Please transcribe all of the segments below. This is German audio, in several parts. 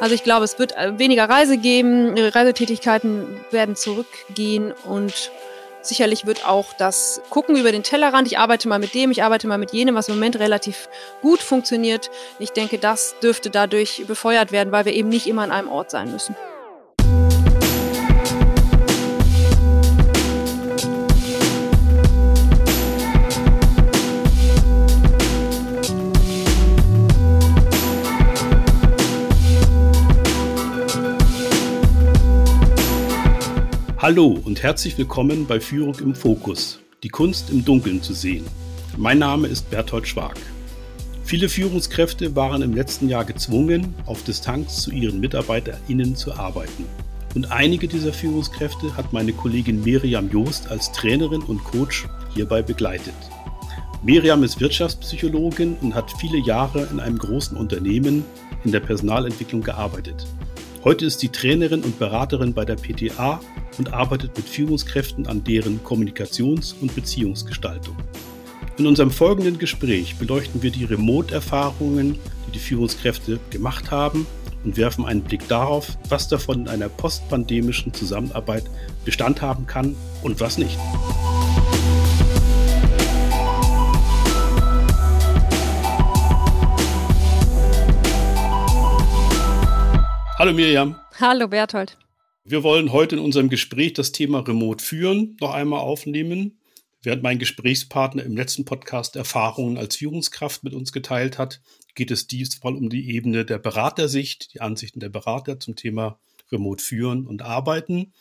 Also ich glaube, es wird äh, weniger Reise geben, Reisetätigkeiten werden zurückgehen und sicherlich wird auch das Gucken über den Tellerrand, ich arbeite mal mit dem, ich arbeite mal mit jenem, was im Moment relativ gut funktioniert. Ich denke, das dürfte dadurch befeuert werden, weil wir eben nicht immer an einem Ort sein müssen. Hallo und herzlich willkommen bei Führung im Fokus, die Kunst im Dunkeln zu sehen. Mein Name ist Berthold Schwag. Viele Führungskräfte waren im letzten Jahr gezwungen, auf Distanz zu ihren MitarbeiterInnen zu arbeiten. Und einige dieser Führungskräfte hat meine Kollegin Miriam Joost als Trainerin und Coach hierbei begleitet. Miriam ist Wirtschaftspsychologin und hat viele Jahre in einem großen Unternehmen in der Personalentwicklung gearbeitet. Heute ist sie Trainerin und Beraterin bei der PTA und arbeitet mit Führungskräften an deren Kommunikations- und Beziehungsgestaltung. In unserem folgenden Gespräch beleuchten wir die Remote-Erfahrungen, die die Führungskräfte gemacht haben und werfen einen Blick darauf, was davon in einer postpandemischen Zusammenarbeit Bestand haben kann und was nicht. Hallo Miriam. Hallo Berthold. Wir wollen heute in unserem Gespräch das Thema Remote führen noch einmal aufnehmen. Während mein Gesprächspartner im letzten Podcast Erfahrungen als Führungskraft mit uns geteilt hat, geht es diesmal um die Ebene der Beratersicht, die Ansichten der Berater zum Thema Remote führen und arbeiten.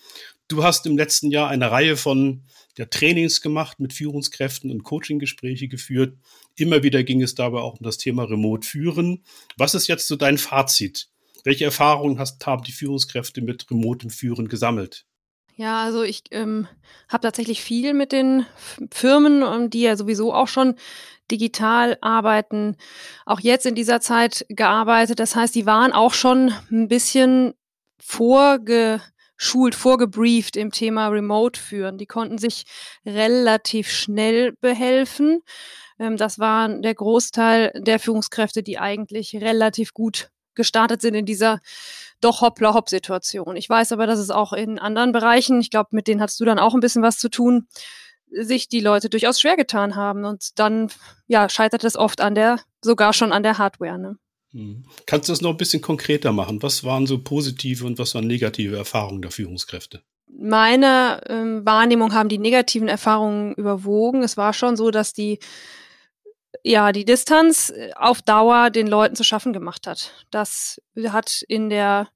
Du hast im letzten Jahr eine Reihe von ja, Trainings gemacht mit Führungskräften und Coaching-Gespräche geführt. Immer wieder ging es dabei auch um das Thema Remote führen. Was ist jetzt so dein Fazit? Welche Erfahrungen hast, haben die Führungskräfte mit remotem Führen gesammelt? Ja, also ich ähm, habe tatsächlich viel mit den Firmen, ähm, die ja sowieso auch schon digital arbeiten, auch jetzt in dieser Zeit gearbeitet. Das heißt, die waren auch schon ein bisschen vorgeschult, vorgebrieft im Thema Remote führen. Die konnten sich relativ schnell behelfen. Ähm, das war der Großteil der Führungskräfte, die eigentlich relativ gut gestartet sind in dieser doch Hoppla-Hopp-Situation. Ich weiß aber, dass es auch in anderen Bereichen, ich glaube, mit denen hast du dann auch ein bisschen was zu tun, sich die Leute durchaus schwer getan haben. Und dann, ja, scheitert es oft an der, sogar schon an der Hardware. Ne? Mhm. Kannst du das noch ein bisschen konkreter machen? Was waren so positive und was waren negative Erfahrungen der Führungskräfte? Meine ähm, Wahrnehmung haben die negativen Erfahrungen überwogen. Es war schon so, dass die ja, die Distanz äh, auf Dauer den Leuten zu schaffen gemacht hat. Das hat in der,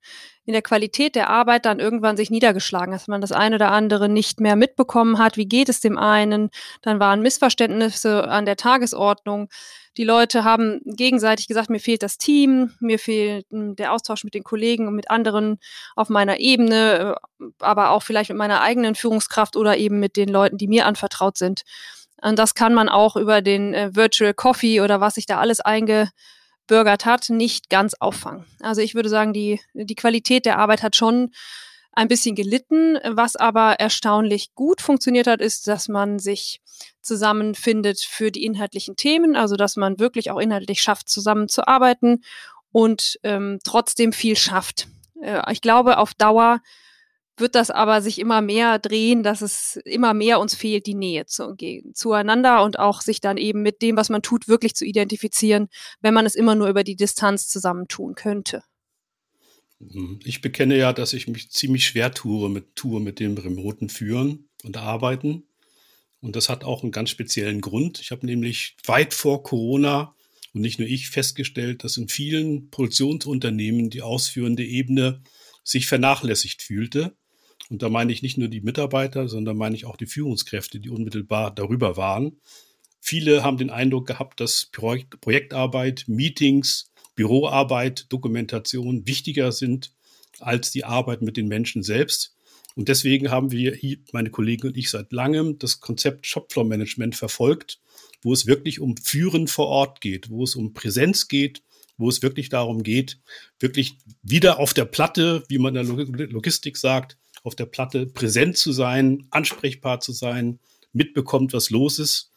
in der Qualität der Arbeit dann irgendwann sich niedergeschlagen, dass man das eine oder andere nicht mehr mitbekommen hat. Wie geht es dem einen? Dann waren Missverständnisse an der Tagesordnung. Die Leute haben gegenseitig gesagt, mir fehlt das Team, mir fehlt hm, der Austausch mit den Kollegen und mit anderen auf meiner Ebene, äh, aber auch vielleicht mit meiner eigenen Führungskraft oder eben mit den Leuten, die mir anvertraut sind. Und das kann man auch über den äh, Virtual Coffee oder was sich da alles eingebürgert hat, nicht ganz auffangen. Also ich würde sagen, die, die Qualität der Arbeit hat schon ein bisschen gelitten. Was aber erstaunlich gut funktioniert hat, ist, dass man sich zusammenfindet für die inhaltlichen Themen, also dass man wirklich auch inhaltlich schafft, zusammenzuarbeiten und ähm, trotzdem viel schafft. Äh, ich glaube, auf Dauer wird das aber sich immer mehr drehen, dass es immer mehr uns fehlt, die Nähe zu, zueinander und auch sich dann eben mit dem, was man tut, wirklich zu identifizieren, wenn man es immer nur über die Distanz zusammentun könnte. Mhm. Ich bekenne ja, dass ich mich ziemlich schwer tue mit, tue mit dem remoten Führen und Arbeiten. Und das hat auch einen ganz speziellen Grund. Ich habe nämlich weit vor Corona und nicht nur ich festgestellt, dass in vielen Produktionsunternehmen die ausführende Ebene sich vernachlässigt fühlte und da meine ich nicht nur die Mitarbeiter, sondern meine ich auch die Führungskräfte, die unmittelbar darüber waren. Viele haben den Eindruck gehabt, dass Projektarbeit, Meetings, Büroarbeit, Dokumentation wichtiger sind als die Arbeit mit den Menschen selbst. Und deswegen haben wir, hier, meine Kollegen und ich, seit langem das Konzept Shopfloor Management verfolgt, wo es wirklich um Führen vor Ort geht, wo es um Präsenz geht, wo es wirklich darum geht, wirklich wieder auf der Platte, wie man in der Logistik sagt, auf der Platte präsent zu sein, ansprechbar zu sein, mitbekommt, was los ist.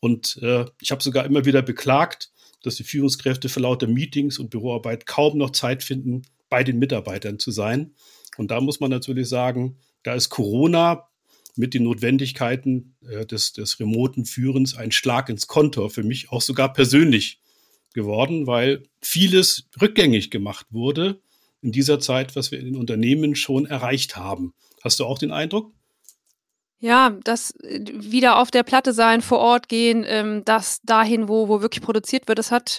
Und äh, ich habe sogar immer wieder beklagt, dass die Führungskräfte für lauter Meetings und Büroarbeit kaum noch Zeit finden, bei den Mitarbeitern zu sein. Und da muss man natürlich sagen, da ist Corona mit den Notwendigkeiten äh, des, des remoten Führens ein Schlag ins Kontor für mich auch sogar persönlich geworden, weil vieles rückgängig gemacht wurde in dieser Zeit, was wir in den Unternehmen schon erreicht haben. Hast du auch den Eindruck? Ja, das äh, wieder auf der Platte sein, vor Ort gehen, ähm, das dahin, wo, wo wirklich produziert wird, das hat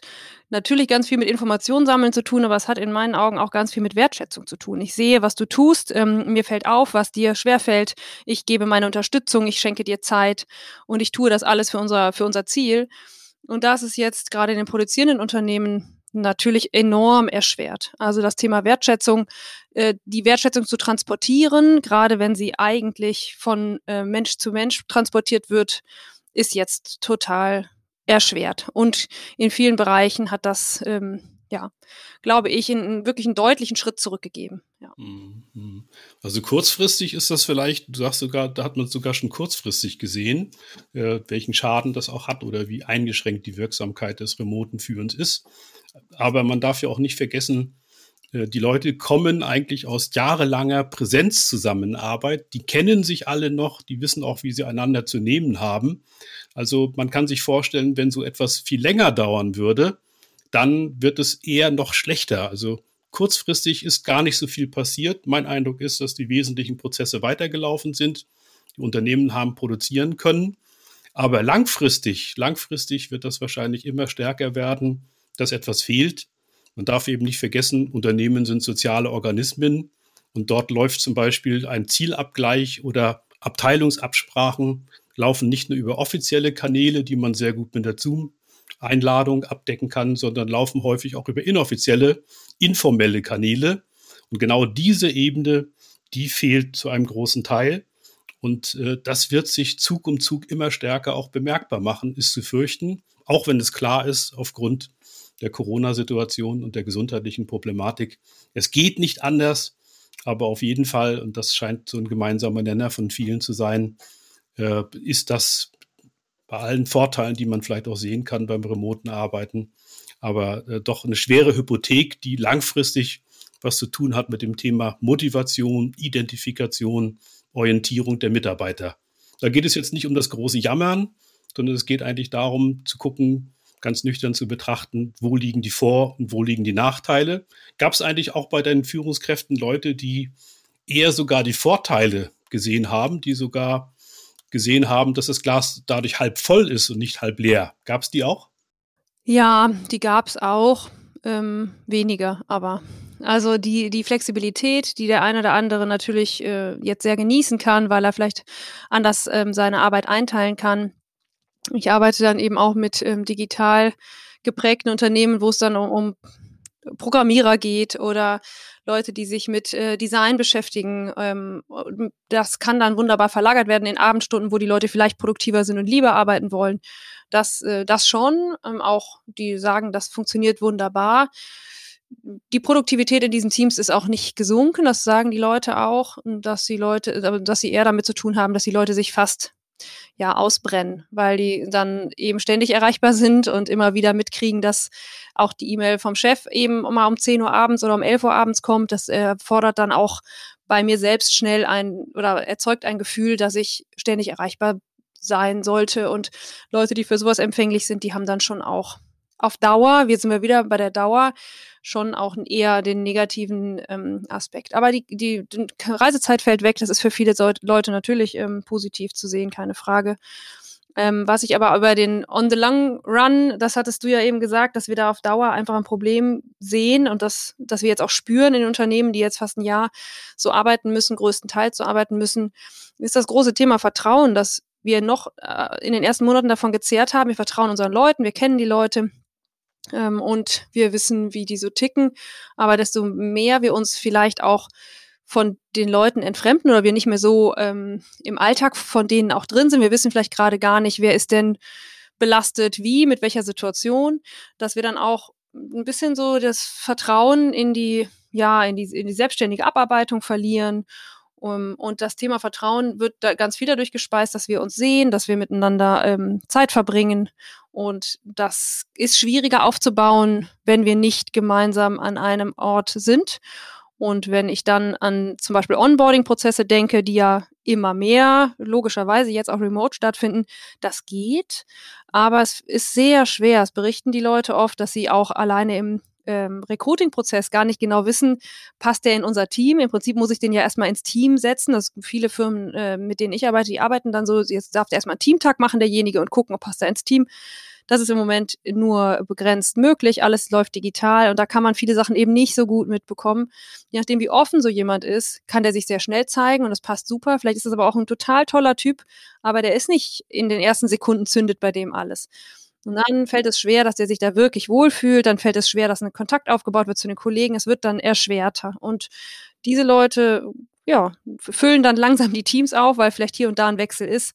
natürlich ganz viel mit Informationen sammeln zu tun, aber es hat in meinen Augen auch ganz viel mit Wertschätzung zu tun. Ich sehe, was du tust, ähm, mir fällt auf, was dir schwerfällt, ich gebe meine Unterstützung, ich schenke dir Zeit und ich tue das alles für unser, für unser Ziel. Und das ist jetzt gerade in den produzierenden Unternehmen natürlich enorm erschwert. Also das Thema Wertschätzung, äh, die Wertschätzung zu transportieren, gerade wenn sie eigentlich von äh, Mensch zu Mensch transportiert wird, ist jetzt total erschwert. Und in vielen Bereichen hat das, ähm, ja, glaube ich, in, wirklich einen deutlichen Schritt zurückgegeben. Ja. Mhm. Also kurzfristig ist das vielleicht, du sagst sogar, da hat man sogar schon kurzfristig gesehen, äh, welchen Schaden das auch hat oder wie eingeschränkt die Wirksamkeit des remoten Führens ist. Aber man darf ja auch nicht vergessen, äh, die Leute kommen eigentlich aus jahrelanger Präsenzzusammenarbeit. Die kennen sich alle noch, die wissen auch, wie sie einander zu nehmen haben. Also man kann sich vorstellen, wenn so etwas viel länger dauern würde, dann wird es eher noch schlechter. Also kurzfristig ist gar nicht so viel passiert. Mein Eindruck ist, dass die wesentlichen Prozesse weitergelaufen sind. Die Unternehmen haben produzieren können. Aber langfristig, langfristig wird das wahrscheinlich immer stärker werden dass etwas fehlt. Man darf eben nicht vergessen, Unternehmen sind soziale Organismen und dort läuft zum Beispiel ein Zielabgleich oder Abteilungsabsprachen laufen nicht nur über offizielle Kanäle, die man sehr gut mit der Zoom-Einladung abdecken kann, sondern laufen häufig auch über inoffizielle, informelle Kanäle. Und genau diese Ebene, die fehlt zu einem großen Teil. Und äh, das wird sich Zug um Zug immer stärker auch bemerkbar machen, ist zu fürchten, auch wenn es klar ist, aufgrund der Corona-Situation und der gesundheitlichen Problematik. Es geht nicht anders, aber auf jeden Fall, und das scheint so ein gemeinsamer Nenner von vielen zu sein, äh, ist das bei allen Vorteilen, die man vielleicht auch sehen kann beim remoten Arbeiten, aber äh, doch eine schwere Hypothek, die langfristig was zu tun hat mit dem Thema Motivation, Identifikation, Orientierung der Mitarbeiter. Da geht es jetzt nicht um das große Jammern, sondern es geht eigentlich darum zu gucken, ganz nüchtern zu betrachten, wo liegen die Vor- und wo liegen die Nachteile. Gab es eigentlich auch bei deinen Führungskräften Leute, die eher sogar die Vorteile gesehen haben, die sogar gesehen haben, dass das Glas dadurch halb voll ist und nicht halb leer? Gab es die auch? Ja, die gab es auch. Ähm, weniger, aber also die, die Flexibilität, die der eine oder andere natürlich äh, jetzt sehr genießen kann, weil er vielleicht anders ähm, seine Arbeit einteilen kann, ich arbeite dann eben auch mit ähm, digital geprägten Unternehmen, wo es dann um, um Programmierer geht oder Leute, die sich mit äh, Design beschäftigen. Ähm, das kann dann wunderbar verlagert werden in Abendstunden, wo die Leute vielleicht produktiver sind und lieber arbeiten wollen. Das, äh, das schon. Ähm, auch die sagen, das funktioniert wunderbar. Die Produktivität in diesen Teams ist auch nicht gesunken. Das sagen die Leute auch, dass die Leute, äh, dass sie eher damit zu tun haben, dass die Leute sich fast ja ausbrennen, weil die dann eben ständig erreichbar sind und immer wieder mitkriegen, dass auch die E-Mail vom Chef eben mal um 10 Uhr abends oder um 11 Uhr abends kommt. Das erfordert dann auch bei mir selbst schnell ein oder erzeugt ein Gefühl, dass ich ständig erreichbar sein sollte. Und Leute, die für sowas empfänglich sind, die haben dann schon auch auf Dauer, wir sind wir wieder bei der Dauer, schon auch eher den negativen ähm, Aspekt. Aber die, die, die Reisezeit fällt weg, das ist für viele Leute natürlich ähm, positiv zu sehen, keine Frage. Ähm, was ich aber über den On the Long Run, das hattest du ja eben gesagt, dass wir da auf Dauer einfach ein Problem sehen und das, dass wir jetzt auch spüren in Unternehmen, die jetzt fast ein Jahr so arbeiten müssen, größtenteils so arbeiten müssen, ist das große Thema Vertrauen, dass wir noch äh, in den ersten Monaten davon gezehrt haben. Wir vertrauen unseren Leuten, wir kennen die Leute, ähm, und wir wissen, wie die so ticken. Aber desto mehr wir uns vielleicht auch von den Leuten entfremden oder wir nicht mehr so ähm, im Alltag von denen auch drin sind. Wir wissen vielleicht gerade gar nicht, wer ist denn belastet, wie, mit welcher Situation, dass wir dann auch ein bisschen so das Vertrauen in die, ja, in die, in die selbstständige Abarbeitung verlieren Und das Thema Vertrauen wird da ganz viel dadurch gespeist, dass wir uns sehen, dass wir miteinander ähm, Zeit verbringen. Und das ist schwieriger aufzubauen, wenn wir nicht gemeinsam an einem Ort sind. Und wenn ich dann an zum Beispiel Onboarding-Prozesse denke, die ja immer mehr logischerweise jetzt auch remote stattfinden, das geht. Aber es ist sehr schwer. Es berichten die Leute oft, dass sie auch alleine im ähm, Recruiting-Prozess gar nicht genau wissen, passt der in unser Team? Im Prinzip muss ich den ja erstmal ins Team setzen. Das viele Firmen, äh, mit denen ich arbeite, die arbeiten dann so, jetzt darf der erstmal einen Teamtag machen, derjenige, und gucken, ob passt er ins Team. Das ist im Moment nur begrenzt möglich. Alles läuft digital und da kann man viele Sachen eben nicht so gut mitbekommen. Je nachdem, wie offen so jemand ist, kann der sich sehr schnell zeigen und das passt super. Vielleicht ist es aber auch ein total toller Typ, aber der ist nicht in den ersten Sekunden zündet bei dem alles. Und dann fällt es schwer, dass der sich da wirklich wohlfühlt. Dann fällt es schwer, dass ein Kontakt aufgebaut wird zu den Kollegen. Es wird dann erschwerter. Und diese Leute, ja, füllen dann langsam die Teams auf, weil vielleicht hier und da ein Wechsel ist.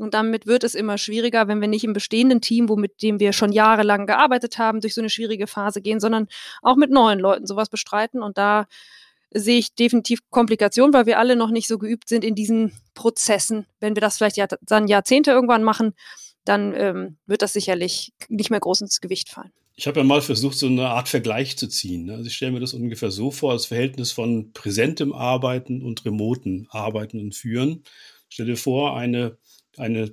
Und damit wird es immer schwieriger, wenn wir nicht im bestehenden Team, wo mit dem wir schon jahrelang gearbeitet haben, durch so eine schwierige Phase gehen, sondern auch mit neuen Leuten sowas bestreiten. Und da sehe ich definitiv Komplikationen, weil wir alle noch nicht so geübt sind in diesen Prozessen. Wenn wir das vielleicht ja, dann Jahrzehnte irgendwann machen, dann ähm, wird das sicherlich nicht mehr groß ins Gewicht fallen. Ich habe ja mal versucht, so eine Art Vergleich zu ziehen. Ne? Also ich stelle mir das ungefähr so vor, das Verhältnis von präsentem Arbeiten und remoten Arbeiten und Führen. Stell dir vor, eine, eine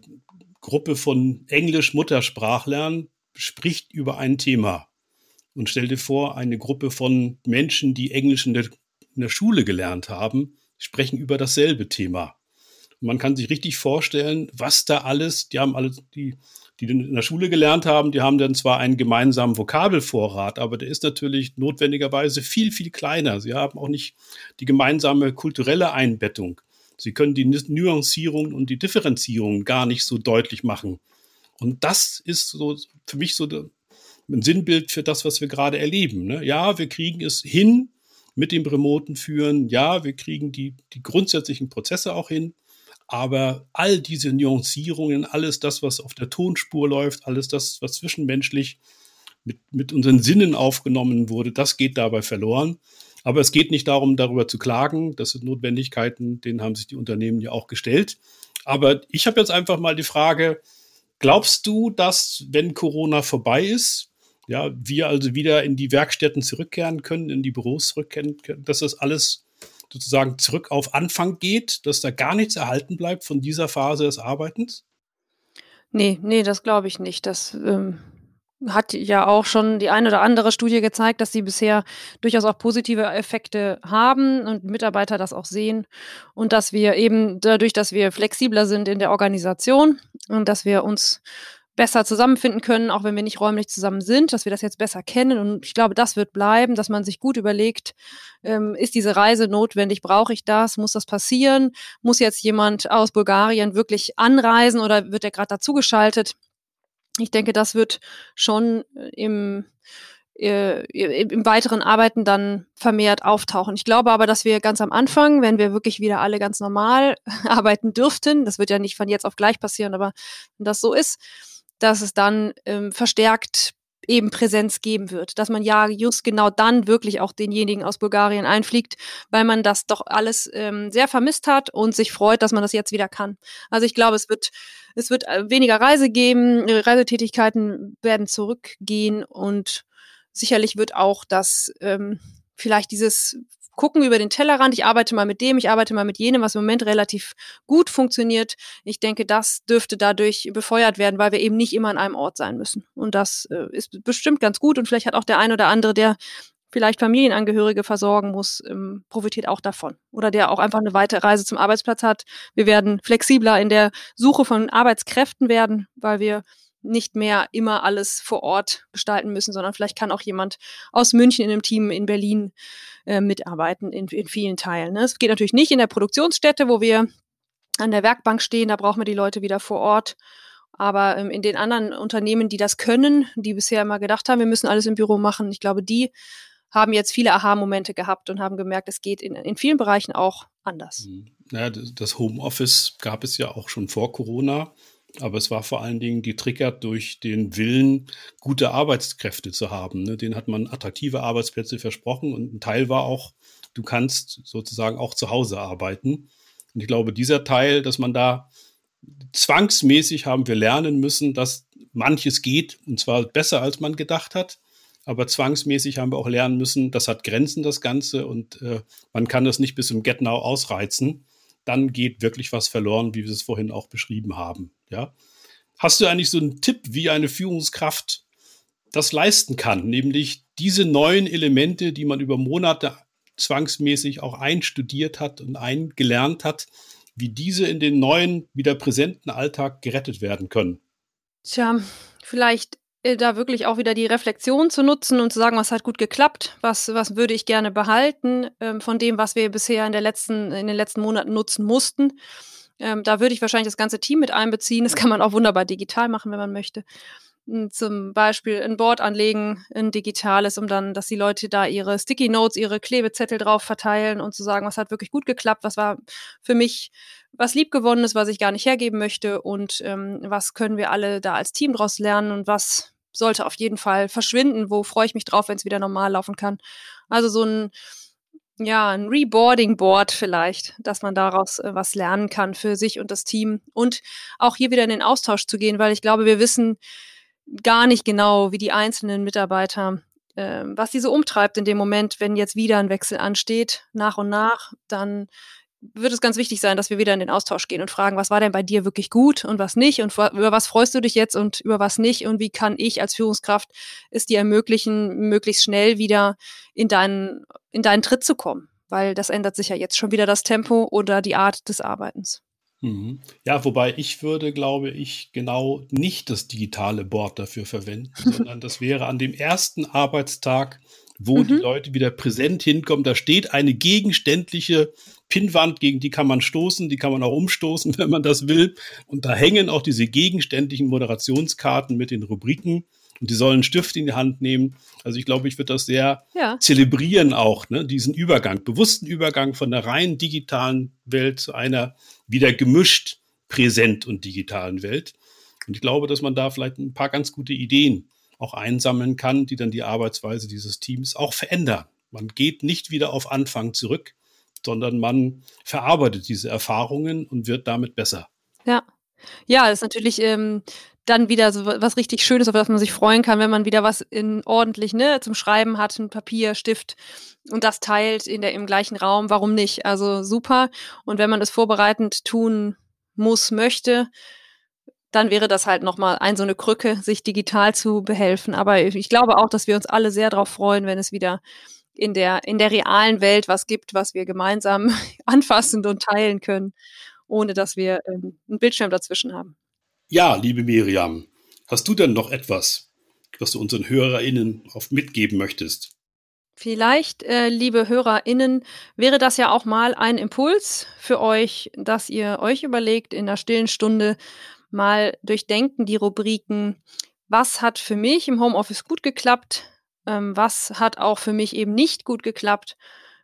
Gruppe von Englisch-Muttersprachlern spricht über ein Thema. Und stell dir vor, eine Gruppe von Menschen, die Englisch in der, in der Schule gelernt haben, sprechen über dasselbe Thema man kann sich richtig vorstellen, was da alles, die haben alles, die, die in der Schule gelernt haben, die haben dann zwar einen gemeinsamen Vokabelvorrat, aber der ist natürlich notwendigerweise viel, viel kleiner. Sie haben auch nicht die gemeinsame kulturelle Einbettung. Sie können die Nuancierung und die Differenzierung gar nicht so deutlich machen. Und das ist so für mich so ein Sinnbild für das, was wir gerade erleben. Ne? Ja, wir kriegen es hin mit dem remoten Führen. Ja, wir kriegen die, die grundsätzlichen Prozesse auch hin. Aber all diese Nuancierungen, alles das, was auf der Tonspur läuft, alles das, was zwischenmenschlich mit, mit unseren Sinnen aufgenommen wurde, das geht dabei verloren. Aber es geht nicht darum, darüber zu klagen. Das sind Notwendigkeiten, denen haben sich die Unternehmen ja auch gestellt. Aber ich habe jetzt einfach mal die Frage, glaubst du, dass, wenn Corona vorbei ist, ja, wir also wieder in die Werkstätten zurückkehren können, in die Büros zurückkehren können, dass das alles sozusagen zurück auf Anfang geht, dass da gar nichts erhalten bleibt von dieser Phase des Arbeitens? Nee, nee, das glaube ich nicht. Das ähm, hat ja auch schon die eine oder andere Studie gezeigt, dass sie bisher durchaus auch positive Effekte haben und Mitarbeiter das auch sehen und dass wir eben dadurch, dass wir flexibler sind in der Organisation und dass wir uns besser zusammenfinden können, auch wenn wir nicht räumlich zusammen sind, dass wir das jetzt besser kennen. Und ich glaube, das wird bleiben, dass man sich gut überlegt, ähm, ist diese Reise notwendig, brauche ich das, muss das passieren, muss jetzt jemand aus Bulgarien wirklich anreisen oder wird er gerade dazugeschaltet? Ich denke, das wird schon äh, im äh, im weiteren Arbeiten dann vermehrt auftauchen. Ich glaube aber, dass wir ganz am Anfang, wenn wir wirklich wieder alle ganz normal arbeiten dürften, das wird ja nicht von jetzt auf gleich passieren, aber wenn das so ist, dass es dann ähm, verstärkt eben Präsenz geben wird, dass man ja just genau dann wirklich auch denjenigen aus Bulgarien einfliegt, weil man das doch alles ähm, sehr vermisst hat und sich freut, dass man das jetzt wieder kann. Also ich glaube, es wird es wird äh, weniger Reise geben, Reisetätigkeiten werden zurückgehen und sicherlich wird auch das ähm, vielleicht dieses gucken über den Tellerrand. Ich arbeite mal mit dem, ich arbeite mal mit jenem, was im Moment relativ gut funktioniert. Ich denke, das dürfte dadurch befeuert werden, weil wir eben nicht immer an einem Ort sein müssen. Und das äh, ist bestimmt ganz gut. Und vielleicht hat auch der ein oder andere, der vielleicht Familienangehörige versorgen muss, ähm, profitiert auch davon. Oder der auch einfach eine weite Reise zum Arbeitsplatz hat. Wir werden flexibler in der Suche von Arbeitskräften werden, weil wir nicht mehr immer alles vor Ort gestalten müssen, sondern vielleicht kann auch jemand aus München in einem Team in Berlin äh, mitarbeiten in, in vielen Teilen. Ne? Es geht natürlich nicht in der Produktionsstätte, wo wir an der Werkbank stehen, da brauchen wir die Leute wieder vor Ort. Aber ähm, in den anderen Unternehmen, die das können, die bisher immer gedacht haben, wir müssen alles im Büro machen, ich glaube, die haben jetzt viele Aha-Momente gehabt und haben gemerkt, es geht in, in vielen Bereichen auch anders. Mhm. Ja, das Homeoffice gab es ja auch schon vor Corona. Aber es war vor allen Dingen getriggert durch den Willen, gute Arbeitskräfte zu haben. Ne? Den hat man attraktive Arbeitsplätze versprochen und ein Teil war auch, du kannst sozusagen auch zu Hause arbeiten. Und ich glaube, dieser Teil, dass man da zwangsmäßig haben wir lernen müssen, dass manches geht und zwar besser, als man gedacht hat. Aber zwangsmäßig haben wir auch lernen müssen, das hat Grenzen, das Ganze, und äh, man kann das nicht bis zum Get Now ausreizen. Dann geht wirklich was verloren, wie wir es vorhin auch beschrieben haben. Ja? Hast du eigentlich so einen Tipp, wie eine Führungskraft das leisten kann, nämlich diese neuen Elemente, die man über Monate zwangsmäßig auch einstudiert hat und eingelernt hat, wie diese in den neuen, wieder präsenten Alltag gerettet werden können. Tja, vielleicht äh, da wirklich auch wieder die Reflexion zu nutzen und zu sagen, was hat gut geklappt, was, was würde ich gerne behalten ähm, von dem, was wir bisher in, der letzten, in den letzten Monaten nutzen mussten. Ähm, da würde ich wahrscheinlich das ganze Team mit einbeziehen. Das kann man auch wunderbar digital machen, wenn man möchte zum Beispiel ein Board anlegen, ein digitales, um dann, dass die Leute da ihre Sticky Notes, ihre Klebezettel drauf verteilen und zu sagen, was hat wirklich gut geklappt, was war für mich was liebgewonnenes, was ich gar nicht hergeben möchte und ähm, was können wir alle da als Team draus lernen und was sollte auf jeden Fall verschwinden, wo freue ich mich drauf, wenn es wieder normal laufen kann. Also so ein ja, ein Reboarding Board vielleicht, dass man daraus äh, was lernen kann für sich und das Team und auch hier wieder in den Austausch zu gehen, weil ich glaube, wir wissen, gar nicht genau, wie die einzelnen Mitarbeiter, äh, was sie so umtreibt in dem Moment, wenn jetzt wieder ein Wechsel ansteht, nach und nach, dann wird es ganz wichtig sein, dass wir wieder in den Austausch gehen und fragen, was war denn bei dir wirklich gut und was nicht und über was freust du dich jetzt und über was nicht und wie kann ich als Führungskraft es dir ermöglichen, möglichst schnell wieder in deinen, in deinen Tritt zu kommen, weil das ändert sich ja jetzt schon wieder das Tempo oder die Art des Arbeitens. Mhm. Ja, wobei ich würde, glaube ich, genau nicht das digitale Board dafür verwenden, sondern das wäre an dem ersten Arbeitstag, wo mhm. die Leute wieder präsent hinkommen. Da steht eine gegenständliche Pinnwand, gegen die kann man stoßen, die kann man auch umstoßen, wenn man das will. Und da hängen auch diese gegenständlichen Moderationskarten mit den Rubriken und die sollen einen Stift in die Hand nehmen. Also ich glaube, ich würde das sehr ja. zelebrieren auch, ne? diesen Übergang, bewussten Übergang von der rein digitalen Welt zu einer wieder gemischt präsent und digitalen Welt. Und ich glaube, dass man da vielleicht ein paar ganz gute Ideen auch einsammeln kann, die dann die Arbeitsweise dieses Teams auch verändern. Man geht nicht wieder auf Anfang zurück, sondern man verarbeitet diese Erfahrungen und wird damit besser. Ja. Ja, das ist natürlich ähm, dann wieder so was richtig Schönes, auf das man sich freuen kann, wenn man wieder was in ordentlich ne, zum Schreiben hat, ein Papier, Stift und das teilt in der, im gleichen Raum. Warum nicht? Also super. Und wenn man das vorbereitend tun muss, möchte, dann wäre das halt nochmal ein so eine Krücke, sich digital zu behelfen. Aber ich glaube auch, dass wir uns alle sehr darauf freuen, wenn es wieder in der, in der realen Welt was gibt, was wir gemeinsam anfassen und teilen können, ohne dass wir ähm, einen Bildschirm dazwischen haben. Ja, liebe Miriam, hast du denn noch etwas, was du unseren HörerInnen oft mitgeben möchtest? Vielleicht, äh, liebe HörerInnen, wäre das ja auch mal ein Impuls für euch, dass ihr euch überlegt, in der stillen Stunde mal durchdenken die Rubriken, was hat für mich im Homeoffice gut geklappt, ähm, was hat auch für mich eben nicht gut geklappt.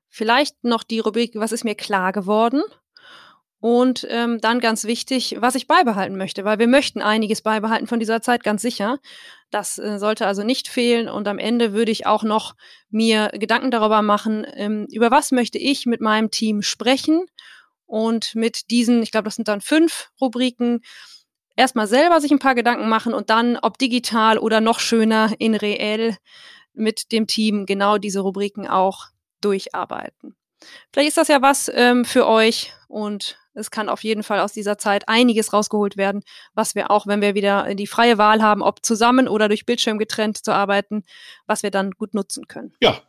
Vielleicht noch die Rubrik, was ist mir klar geworden und ähm, dann ganz wichtig, was ich beibehalten möchte, weil wir möchten einiges beibehalten von dieser Zeit, ganz sicher. Das äh, sollte also nicht fehlen. Und am Ende würde ich auch noch mir Gedanken darüber machen, ähm, über was möchte ich mit meinem Team sprechen. Und mit diesen, ich glaube, das sind dann fünf Rubriken, erstmal selber sich ein paar Gedanken machen und dann, ob digital oder noch schöner in reell, mit dem Team genau diese Rubriken auch durcharbeiten. Vielleicht ist das ja was ähm, für euch und es kann auf jeden Fall aus dieser Zeit einiges rausgeholt werden, was wir auch, wenn wir wieder die freie Wahl haben, ob zusammen oder durch Bildschirm getrennt zu arbeiten, was wir dann gut nutzen können. Ja,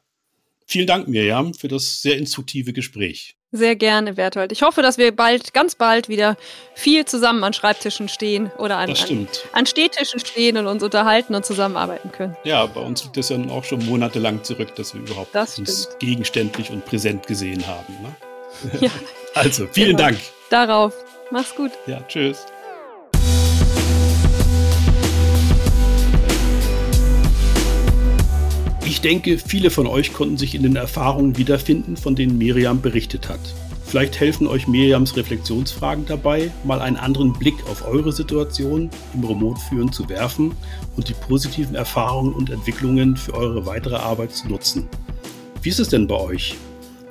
vielen Dank, Mirjam, für das sehr instruktive Gespräch. Sehr gerne, Berthold. Ich hoffe, dass wir bald, ganz bald wieder viel zusammen an Schreibtischen stehen oder an, an, an Stehtischen stehen und uns unterhalten und zusammenarbeiten können. Ja, bei uns liegt das ja auch schon monatelang zurück, dass wir überhaupt das uns gegenständlich und präsent gesehen haben. Ne? Ja. Also, vielen genau. Dank. Darauf. Mach's gut. Ja, tschüss. denke, viele von euch konnten sich in den Erfahrungen wiederfinden, von denen Miriam berichtet hat. Vielleicht helfen euch Miriams Reflexionsfragen dabei, mal einen anderen Blick auf eure Situation im Remote führen zu werfen und die positiven Erfahrungen und Entwicklungen für eure weitere Arbeit zu nutzen. Wie ist es denn bei euch?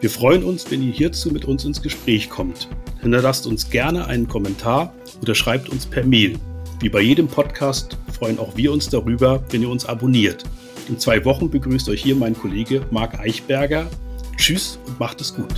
Wir freuen uns, wenn ihr hierzu mit uns ins Gespräch kommt. Hinterlasst uns gerne einen Kommentar oder schreibt uns per Mail. Wie bei jedem Podcast freuen auch wir uns darüber, wenn ihr uns abonniert. In zwei Wochen begrüßt euch hier mein Kollege Marc Eichberger. Tschüss und macht es gut.